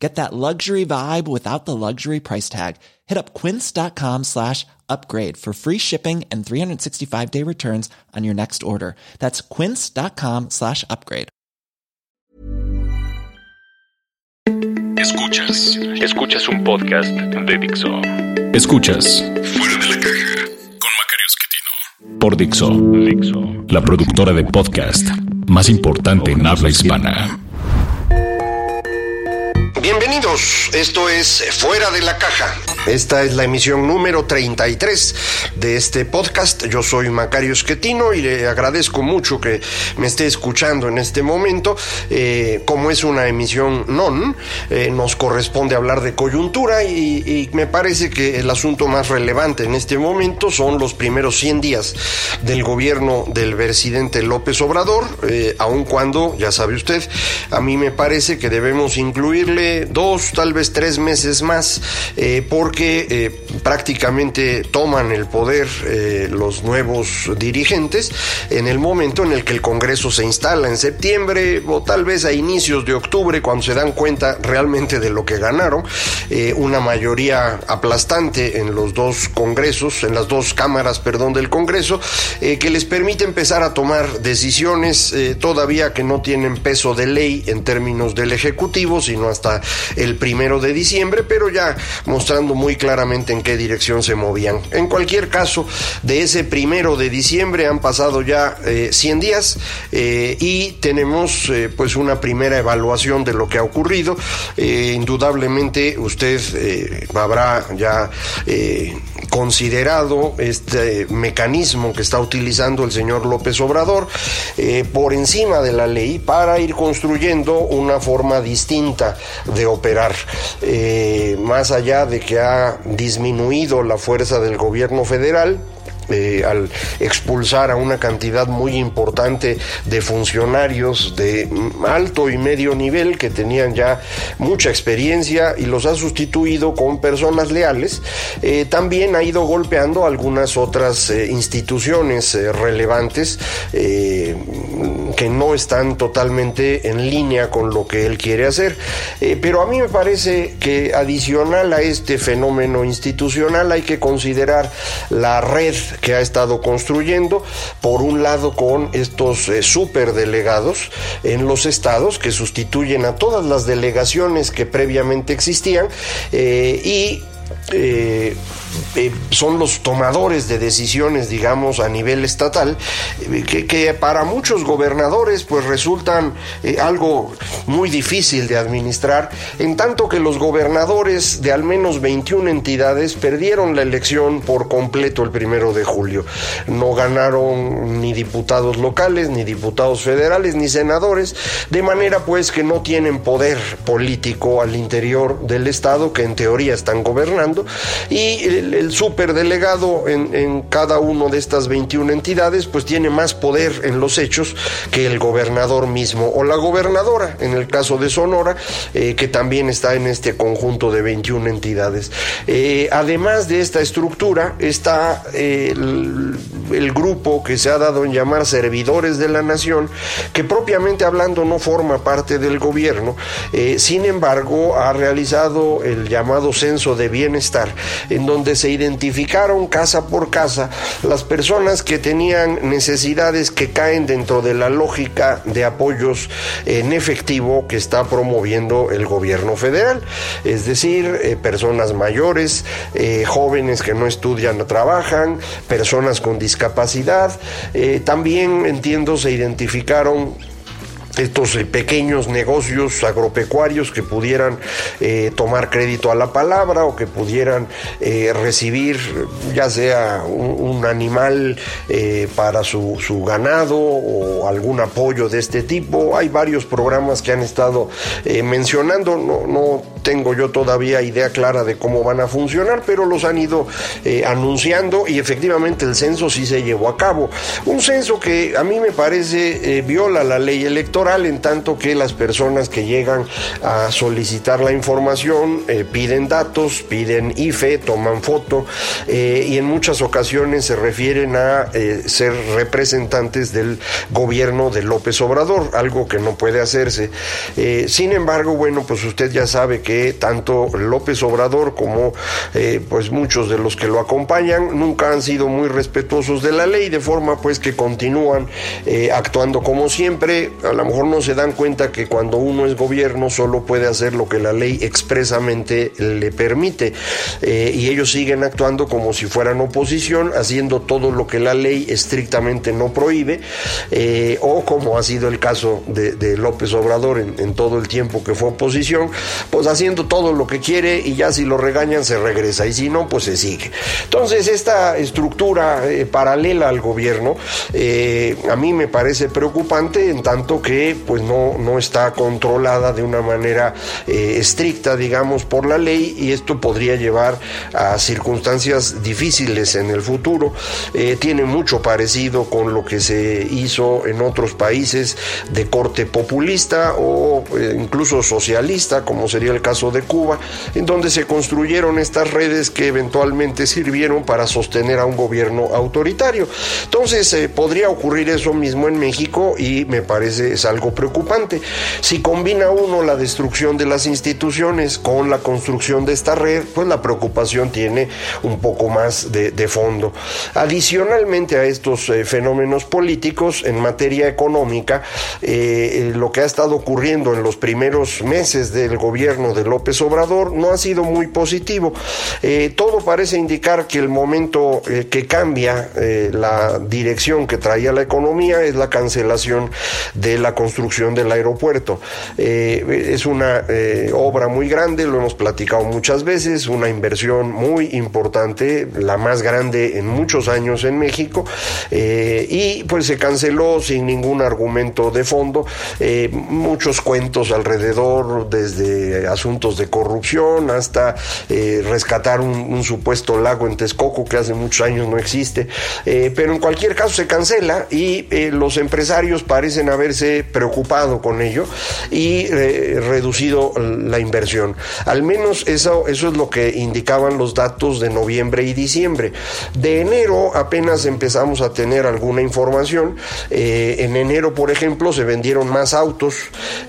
Get that luxury vibe without the luxury price tag. Hit up quince.com slash upgrade for free shipping and 365 day returns on your next order. That's quince.com slash upgrade. Escuchas, escuchas un podcast de Dixo. Escuchas Fuera de la caja con Macario Esquetino. Por Dixo, Dixo, la productora de podcast más importante en habla hispana. Bienvenidos, esto es Fuera de la Caja. Esta es la emisión número 33 de este podcast. Yo soy Macario Esquetino y le agradezco mucho que me esté escuchando en este momento. Eh, como es una emisión non, eh, nos corresponde hablar de coyuntura y, me parece que el asunto más relevante en este momento son los primeros 100 días del gobierno del presidente López Obrador, eh, aun cuando, ya sabe usted, a mí me parece que debemos incluirle dos, tal vez tres meses más, eh, porque eh, prácticamente toman el poder eh, los nuevos dirigentes en el momento en el que el Congreso se instala en septiembre o tal vez a inicios de octubre, cuando se dan cuenta realmente de lo que ganaron, una mayoría aplastante en los dos congresos, en las dos cámaras, perdón, del Congreso, que les permite empezar a tomar decisiones todavía que no tienen peso de ley en términos del Ejecutivo, sino hasta el primero de diciembre, pero ya mostrando muy claramente en qué dirección se movían. En cualquier caso, de ese primero de diciembre han pasado ya 100 eh, días eh, y tenemos eh, pues una primera evaluación de lo que ha ocurrido. indudablemente usted habrá ya considerado este mecanismo que está utilizando el señor López Obrador por encima de la ley para ir construyendo una forma distinta de operar. Eh, más allá de que ha disminuido la fuerza del gobierno federal, eh, al expulsar a una cantidad muy importante de funcionarios de alto y medio nivel que tenían ya mucha experiencia y los ha sustituido con personas leales, eh, también ha ido golpeando algunas otras eh, instituciones relevantes que no están totalmente en línea con lo que él quiere hacer. pero a mí me parece que adicional a este fenómeno institucional hay que considerar la red que ha estado construyendo, por un lado con estos eh, superdelegados en los estados que sustituyen a todas las delegaciones que previamente existían eh, y eh, eh, son los tomadores de decisiones, digamos, a nivel estatal, eh, que, para muchos gobernadores pues resultan algo muy difícil de administrar, en tanto que los gobernadores de al menos 21 entidades perdieron la elección por completo el primero de julio. No ganaron ni diputados locales, ni diputados federales, ni senadores, de manera pues que no tienen poder político al interior del Estado, que en teoría están gobernando, y el, superdelegado en, cada una de estas 21 entidades pues tiene más poder en los hechos que el gobernador mismo o la gobernadora, en el caso de Sonora, eh, que también está en este conjunto de 21 entidades. Eh, además de esta estructura está eh, el, el grupo que se ha dado en llamar servidores de la nación, que propiamente hablando no forma parte del gobierno, sin embargo ha realizado el llamado censo de bienestar, en donde se identificaron casa por casa las personas que tenían necesidades que caen dentro de la lógica de apoyos en efectivo que está promoviendo el gobierno federal, es decir, eh, personas mayores, eh, jóvenes que no estudian o trabajan, personas con discapacidad, eh, también entiendo se identificaron estos eh, pequeños negocios agropecuarios que pudieran eh, tomar crédito a la palabra o que pudieran eh, recibir ya sea un, animal para su, ganado o algún apoyo de este tipo. Hay varios programas que han estado mencionando, no, no, tengo yo todavía idea clara de cómo van a funcionar, pero los han ido anunciando y efectivamente el censo sí se llevó a cabo. Un censo que a mí me parece viola la ley electoral en tanto que las personas que llegan a solicitar la información eh, piden datos, piden IFE, toman foto eh, y en muchas ocasiones se refieren a eh, ser representantes del gobierno de López Obrador, algo que no puede hacerse. sin embargo, bueno, pues usted ya sabe que tanto López Obrador como pues muchos de los que lo acompañan nunca han sido muy respetuosos de la ley, de forma pues que continúan actuando como siempre, a lo mejor no se dan cuenta que cuando uno es gobierno solo puede hacer lo que la ley expresamente le permite eh, y ellos siguen actuando como si fueran oposición, haciendo todo lo que la ley estrictamente no prohíbe eh, o como ha sido el caso de, López Obrador en, todo el tiempo que fue oposición, pues haciendo todo lo que quiere y ya si lo regañan se regresa y si no, pues se sigue. Entonces esta estructura eh, paralela al gobierno a mí me parece preocupante en tanto que pues no, no está controlada de una manera eh, estricta, digamos, por la ley y esto podría llevar a circunstancias difíciles en el futuro. Eh, tiene mucho parecido con lo que se hizo en otros países de corte populista o eh, incluso socialista, como sería el caso de Cuba, en donde se construyeron estas redes que eventualmente sirvieron para sostener a un gobierno autoritario. Entonces, podría ocurrir eso mismo en México y me parece es algo preocupante. Si combina uno la destrucción de las instituciones con la construcción de esta red, pues la preocupación tiene un poco más de, fondo. Adicionalmente a estos eh, fenómenos políticos, en materia económica, eh, lo que ha estado ocurriendo en los primeros meses del gobierno de López Obrador no ha sido muy positivo. Eh, todo parece indicar que el momento que cambia la dirección que traía la economía es la cancelación de la construcción del aeropuerto. Eh, es una eh, obra muy grande, lo hemos platicado muchas veces, una inversión muy importante, la más grande en muchos años en México, eh, y pues se canceló sin ningún argumento de fondo, muchos cuentos alrededor, desde asuntos de corrupción hasta rescatar un, supuesto lago en Texcoco que hace muchos años no existe, pero en cualquier caso se cancela y los empresarios parecen haberse preocupado con ello y eh, reducido la inversión. Al menos eso, eso es lo que indicaban los datos de noviembre y diciembre. De enero apenas empezamos a tener alguna información. Eh, en enero, por ejemplo, se vendieron más autos,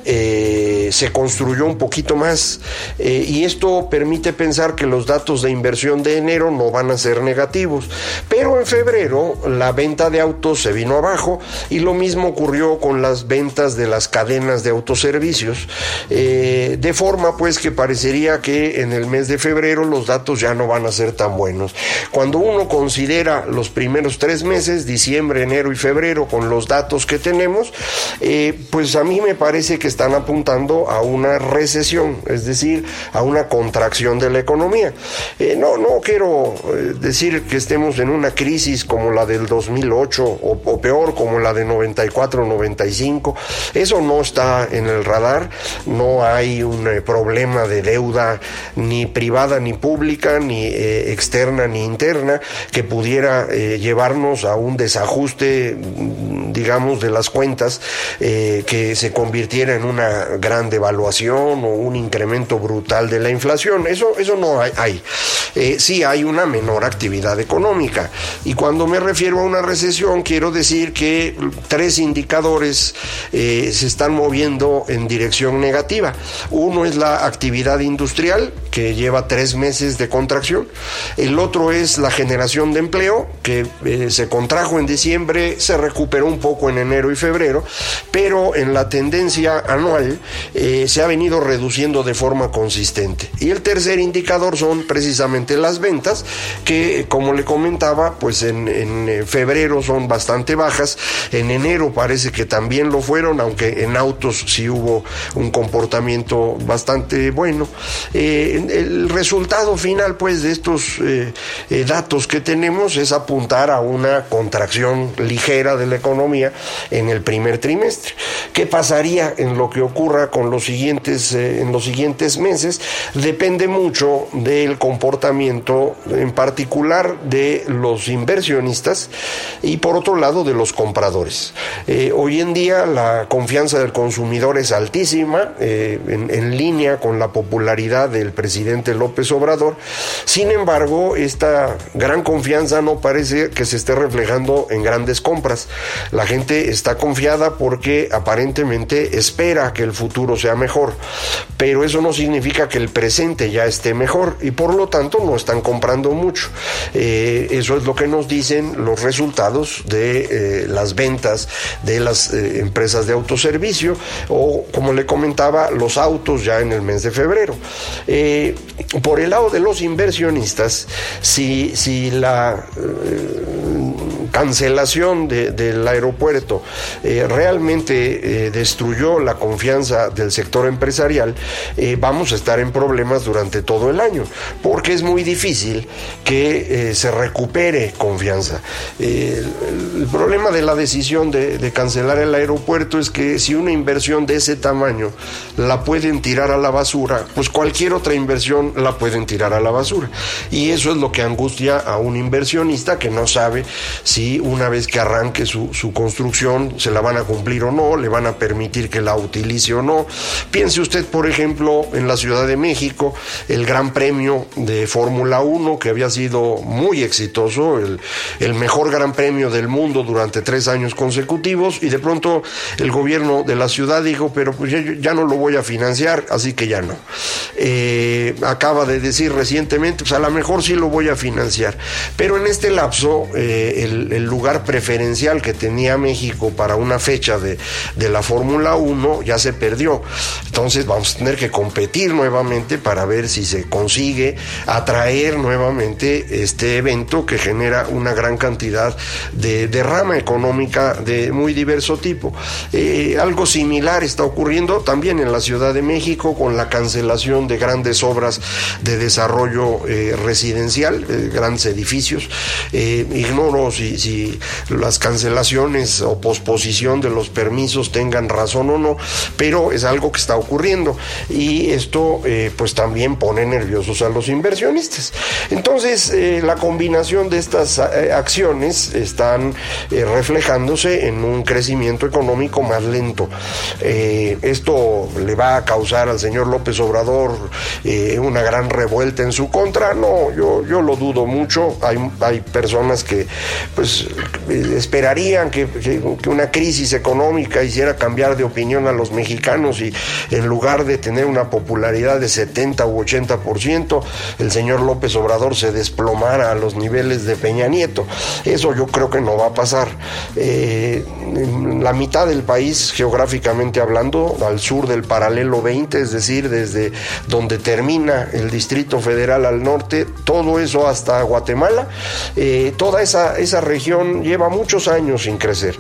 eh, se construyó un poquito más y esto permite pensar que los datos de inversión de enero no van a ser negativos. Pero en febrero la venta de autos se vino abajo y lo mismo ocurrió con las ventas de las cadenas de autoservicios, eh, de forma pues que parecería que en el mes de febrero los datos ya no van a ser tan buenos. Cuando uno considera los primeros tres meses, diciembre, enero y febrero, con los datos que tenemos, eh, pues a mí me parece que están apuntando a una recesión, es decir, a una contracción de la economía. Eh, no, no quiero decir que estemos en una crisis como la del 2008 o, peor como la de 94-95, eso no está en el radar, no hay un eh, problema de deuda ni privada ni pública, ni eh, externa ni interna, que pudiera eh, llevarnos a un desajuste, mm, digamos, de las cuentas que se convirtiera en una gran devaluación o un incremento brutal de la inflación. Eso, eso no hay. hay. sí hay una menor actividad económica. Y cuando me refiero a una recesión, quiero decir que tres indicadores se están moviendo en dirección negativa. Uno es la actividad industrial, que lleva tres meses de contracción. El otro es la generación de empleo, que eh, se contrajo en diciembre, se recuperó un poco en enero y febrero, pero en la tendencia anual eh, se ha venido reduciendo de forma consistente. Y el tercer indicador son precisamente las ventas, que como le comentaba, pues en, eh, febrero son bastante bajas, en enero parece que también lo fueron, aunque en autos sí hubo un comportamiento bastante bueno. El resultado final, pues, de estos eh, eh, datos que tenemos es apuntar a una contracción ligera de la economía en el primer trimestre. ¿Qué pasaría en lo que ocurra con los siguientes, en los siguientes meses? Depende mucho del comportamiento, en particular de los inversionistas y por otro lado de los compradores. hoy en día la confianza del consumidor es altísima, en, en línea con la popularidad del presidente López Obrador. Sin embargo, esta gran confianza no parece que se esté reflejando en grandes compras. La gente está confiada porque aparentemente espera que el futuro sea mejor, pero eso no significa que el presente ya esté mejor y por lo tanto no están comprando mucho. Eh, eso es lo que nos dicen los resultados de eh, las ventas de las eh, empresas de autoservicio o, como le comentaba, los autos ya en el mes de febrero. Por el lado de los inversionistas, si, si la eh, cancelación del aeropuerto eh, realmente destruyó la confianza del sector empresarial, vamos a estar en problemas durante todo el año, porque es muy difícil que se recupere confianza. el problema de la decisión de, de cancelar el aeropuerto es que si una inversión de ese tamaño la pueden tirar a la basura, pues cualquier otra inversión la pueden tirar a la basura. Y eso es lo que angustia a un inversionista que no sabe si una vez que arranque su, construcción se la van a cumplir o no, le van a permitir que la utilice o no. Piense usted, por ejemplo, en la Ciudad de México, el Gran Premio de Fórmula 1, que había sido muy exitoso, el, el mejor Gran Premio del mundo durante tres años consecutivos, y de pronto el gobierno de la ciudad dijo, pero pues ya, ya no lo voy a financiar, así que ya no. Eh, acaba de decir recientemente, pues a lo mejor sí lo voy a financiar. Pero en este lapso, eh, el, lugar preferencial que tenía México para una fecha de, de la Fórmula 1 ya se perdió. Entonces vamos a tener que competir nuevamente para ver si se consigue atraer nuevamente este evento que genera una gran cantidad de, derrama económica de muy diverso tipo. Eh, algo similar está ocurriendo también en la Ciudad de México con la cancelación de grandes obras de desarrollo eh, residencial, grandes edificios. Eh, ignoro si, si, las cancelaciones o posposición de los permisos tengan razón o no, pero es algo que está ocurriendo y esto eh, pues también pone nerviosos a los inversionistas. Entonces, la combinación de estas acciones están reflejándose en un crecimiento económico más lento. esto le va a causar al señor López Obrador eh, una gran revuelta en su contra. No, yo, yo lo dudo mucho. Hay, hay personas que pues esperarían que, que, una crisis económica hiciera cambiar de opinión a los mexicanos y en lugar de tener una popularidad de 70 u 80%, el señor López Obrador se desplomara a los niveles de Peña Nieto. Eso yo creo que no va a pasar. Eh, la mitad del país, geográficamente hablando, al sur del paralelo 20, es decir, desde donde termina el Distrito Federal al norte, todo eso hasta Guatemala, eh, toda esa, esa región lleva muchos años sin crecer.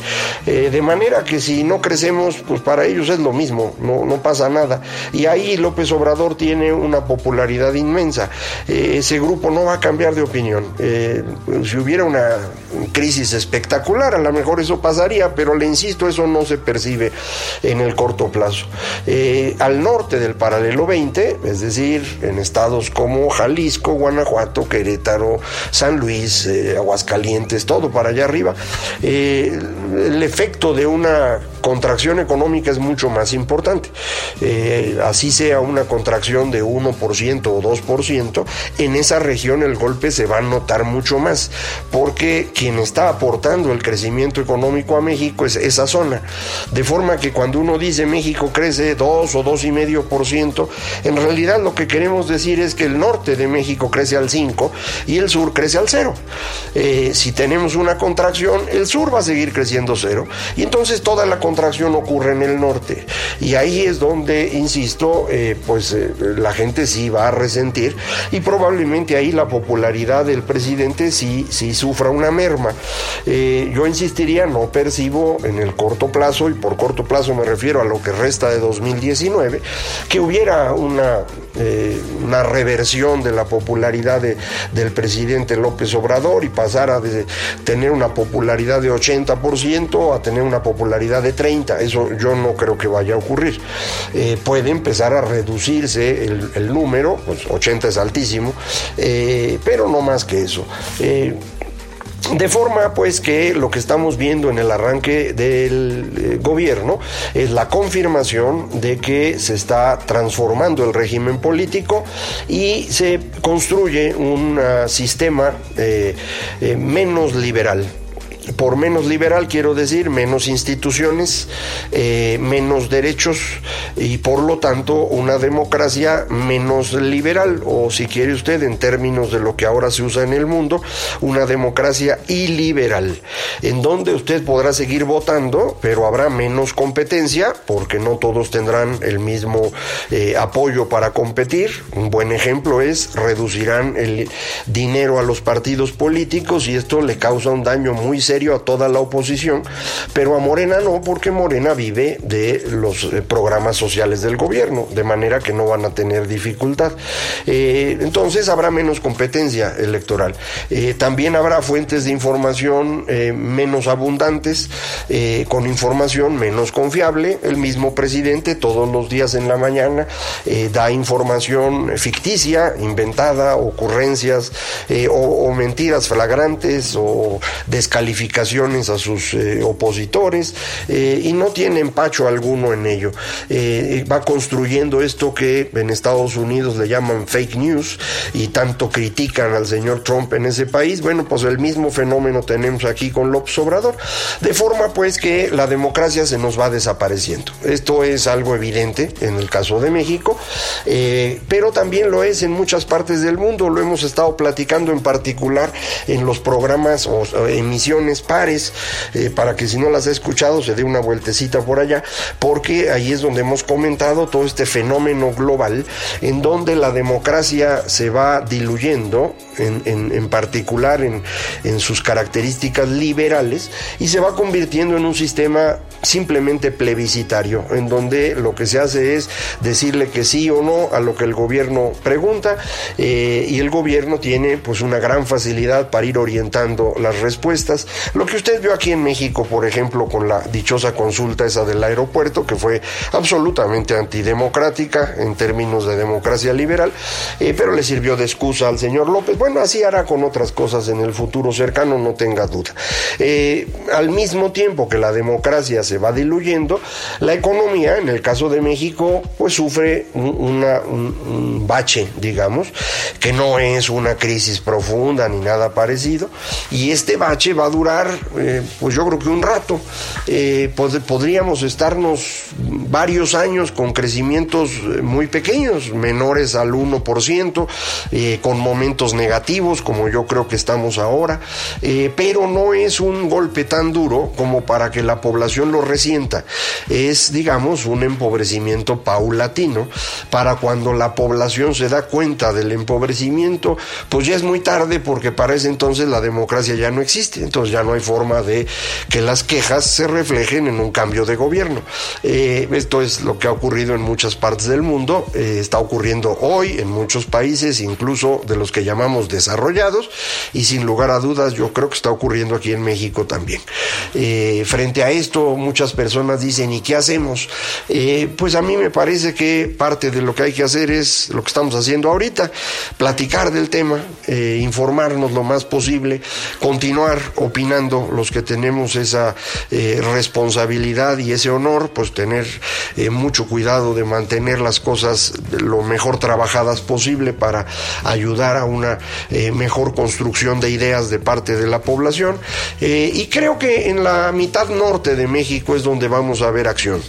Eh, de manera que si no crecemos, pues para ellos es lo mismo, no, no pasa nada. Y ahí López Obrador tiene una popularidad inmensa. Eh, ese grupo no va a cambiar de opinión. si hubiera una crisis espectacular, a lo mejor eso pasaría, pero le insisto, eso no se percibe en el corto plazo. al norte del paralelo 20, es decir, en estados como Jalisco, Guanajuato, Querétaro, San Luis, eh, Aguascalientes, todo para allá arriba, eh, el efecto de una contracción económica es mucho más importante. Eh, así sea una contracción de 1% o 2%, en esa región el golpe se va a notar mucho más, porque quien está aportando el crecimiento económico a México es esa zona. De forma que cuando uno dice México crece 2 o 2,5%, en realidad lo que queremos decir es que el norte de México crece al 5 y el sur crece al 0. Eh, si tenemos una contracción, el sur va a seguir creciendo 0 y entonces toda la contracción ocurre en el norte. Y ahí es donde, insisto, eh, pues eh, la gente sí va a resentir y probablemente ahí la popularidad del presidente sí, sí sufra una merma. yo insistiría, no percibo en el corto plazo, y por corto plazo me refiero a lo que resta de 2019, que hubiera una, una reversión de la popularidad del presidente López Obrador y pasara de tener una popularidad de 80% a tener una popularidad de 30%. Eso yo no creo que vaya a ocurrir. Eh, puede empezar a reducirse el, número, pues 80 es altísimo, eh, pero no más que eso. Eh, de forma pues que lo que estamos viendo en el arranque del gobierno es la confirmación de que se está transformando el régimen político y se construye un ah, sistema menos liberal por menos liberal quiero decir menos instituciones, eh, menos derechos y por lo tanto una democracia menos liberal o si quiere usted en términos de lo que ahora se usa en el mundo, una democracia iliberal, en donde usted podrá seguir votando, pero habrá menos competencia porque no todos tendrán el mismo eh, apoyo para competir. Un buen ejemplo es reducirán el dinero a los partidos políticos y esto le causa un daño muy serio a toda la oposición, pero a Morena no, porque Morena vive de los eh, programas sociales del gobierno, de manera que no van a tener dificultad. Eh, entonces habrá menos competencia electoral. Eh, también habrá fuentes de información menos abundantes, con información menos confiable. El mismo presidente todos los días en la mañana da información ficticia, inventada, ocurrencias o mentiras flagrantes o descalificadas a sus eh, opositores eh, y no tiene empacho alguno en ello. Eh, va construyendo esto que en Estados Unidos le llaman fake news y tanto critican al señor Trump en ese país. Bueno, pues el mismo fenómeno tenemos aquí con López Obrador, de forma pues que la democracia se nos va desapareciendo. Esto es algo evidente en el caso de México, pero también lo es en muchas partes del mundo. Lo hemos estado platicando en particular en los programas o emisiones pares, eh, para que si no las ha escuchado se dé una vueltecita por allá, porque ahí es donde hemos comentado todo este fenómeno global en donde la democracia se va diluyendo, en, particular en, en sus características liberales, y se va convirtiendo en un sistema simplemente plebiscitario, en donde lo que se hace es decirle que sí o no a lo que el gobierno pregunta, eh, y el gobierno tiene pues una gran facilidad para ir orientando las respuestas lo que usted vio aquí en México, por ejemplo, con la dichosa consulta esa del aeropuerto, que fue absolutamente antidemocrática en términos de democracia liberal, eh, pero le sirvió de excusa al señor López. Bueno, así hará con otras cosas en el futuro cercano, no tenga duda. Eh, al mismo tiempo que la democracia se va diluyendo, la economía, en el caso de México, pues sufre un, un bache, digamos, que no es una crisis profunda ni nada parecido, y este bache va a durar eh, pues yo creo que un rato. Eh, podríamos estarnos varios años con crecimientos eh, muy pequeños, menores al 1%, con momentos negativos, como yo creo que estamos ahora, pero no es un golpe tan duro como para que la población lo resienta. Es, digamos, un empobrecimiento paulatino para cuando la población se da cuenta del empobrecimiento, pues ya es muy tarde porque para ese entonces la democracia ya no existe, entonces ya no hay forma de que las quejas se reflejen en un cambio de gobierno. Eh, esto es lo que ha ocurrido en muchas partes del mundo, eh, está ocurriendo hoy en muchos países, incluso de los que llamamos desarrollados, y sin lugar a dudas yo creo que está ocurriendo aquí en México también. Eh, frente a esto, muchas personas dicen, ¿y qué hacemos? Pues a mí me parece que parte de lo que hay que hacer es lo que estamos haciendo ahorita, platicar del tema, informarnos lo más posible, continuar opinando los que tenemos esa eh, responsabilidad y ese honor, pues tener mucho cuidado de mantener las cosas lo mejor trabajadas posible para ayudar a una mejor construcción de ideas de parte de la población. y creo que en la mitad norte de México es donde vamos a ver acción.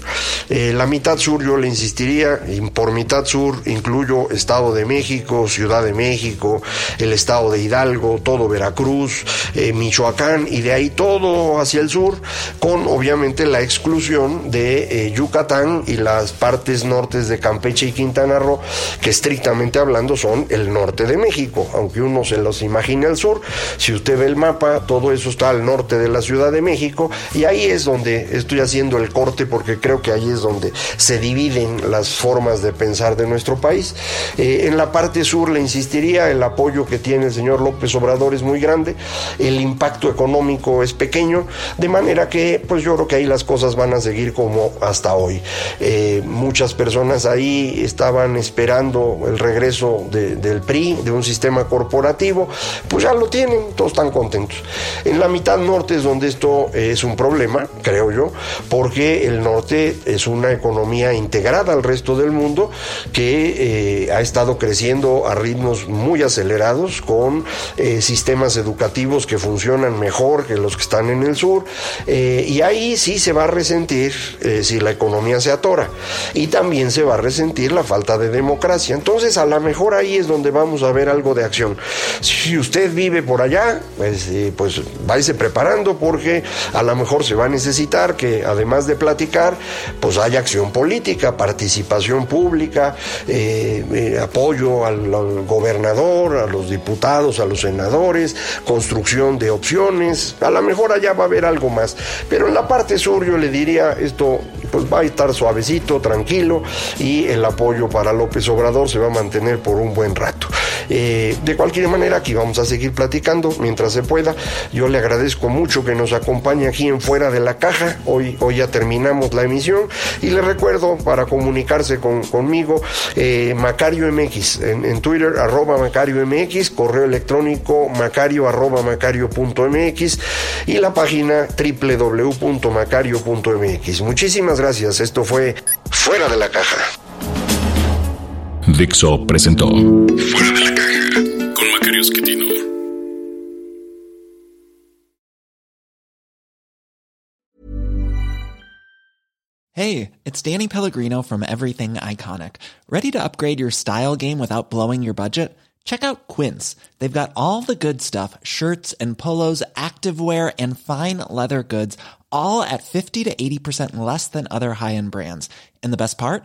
la mitad sur yo le insistiría, y por mitad sur incluyo Estado de México, Ciudad de México, el Estado de Hidalgo, todo Veracruz, eh, Michoacán y de ahí todo hacia el sur, con obviamente la exclusión de eh, Yucatán y las partes nortes de Campeche y Quintana Roo, que estrictamente hablando son el norte de México, aunque uno se los imagine al sur, si usted ve el mapa, todo eso está al norte de la Ciudad de México y ahí es donde estoy haciendo el corte porque creo que ahí es donde se dividen las formas de pensar de nuestro país. Eh, en la parte sur le insistiría, el apoyo que tiene el señor López Obrador es muy grande, el impacto económico es pequeño, de manera que pues yo creo que ahí las cosas van a seguir como hasta hoy. Eh, muchas personas ahí estaban esperando el regreso del PRI, de un sistema corporativo, pues ya lo tienen, todos están contentos. En la mitad norte es donde esto es un problema, creo yo, porque el norte es una economía integrada al resto del mundo que eh, ha estado creciendo a ritmos muy acelerados con eh, sistemas educativos que funcionan mejor que los que están en el sur eh, y ahí sí se va a resentir si la economía se atora y también se va a resentir la falta de democracia. Entonces a lo mejor ahí es donde vamos a ver algo de acción. Si usted vive por allá pues, pues váyase preparando porque a lo mejor se va a necesitar que además de platicar pues haya acción política participación pública eh, apoyo al, gobernador, a los diputados, a los senadores, construcción de opciones, a lo mejor allá va a haber algo más, pero en la parte sur yo le diría esto pues va a estar suavecito, tranquilo y el apoyo para López Obrador se va a mantener por un buen rato. Eh, de cualquier manera, aquí vamos a seguir platicando mientras se pueda. Yo le agradezco mucho que nos acompañe aquí en Fuera de la Caja. Hoy, hoy ya terminamos la emisión y le recuerdo para comunicarse conmigo, eh, Macario MX, en, Twitter, arroba Macario MX, correo electrónico macario arroba macario.mx y la página www.macario.mx. Muchísimas gracias. Esto fue Fuera de la Caja. Dixo presentó Fuera de la Caja con Macario Esquetino. Hey, it's Danny Pellegrino from Everything Iconic. Ready to upgrade your style game without blowing your budget? Check out Quince. They've got all the good stuff shirts and polos, activewear, and fine leather goods, all at 50 to 80% less than other high end brands. And the best part?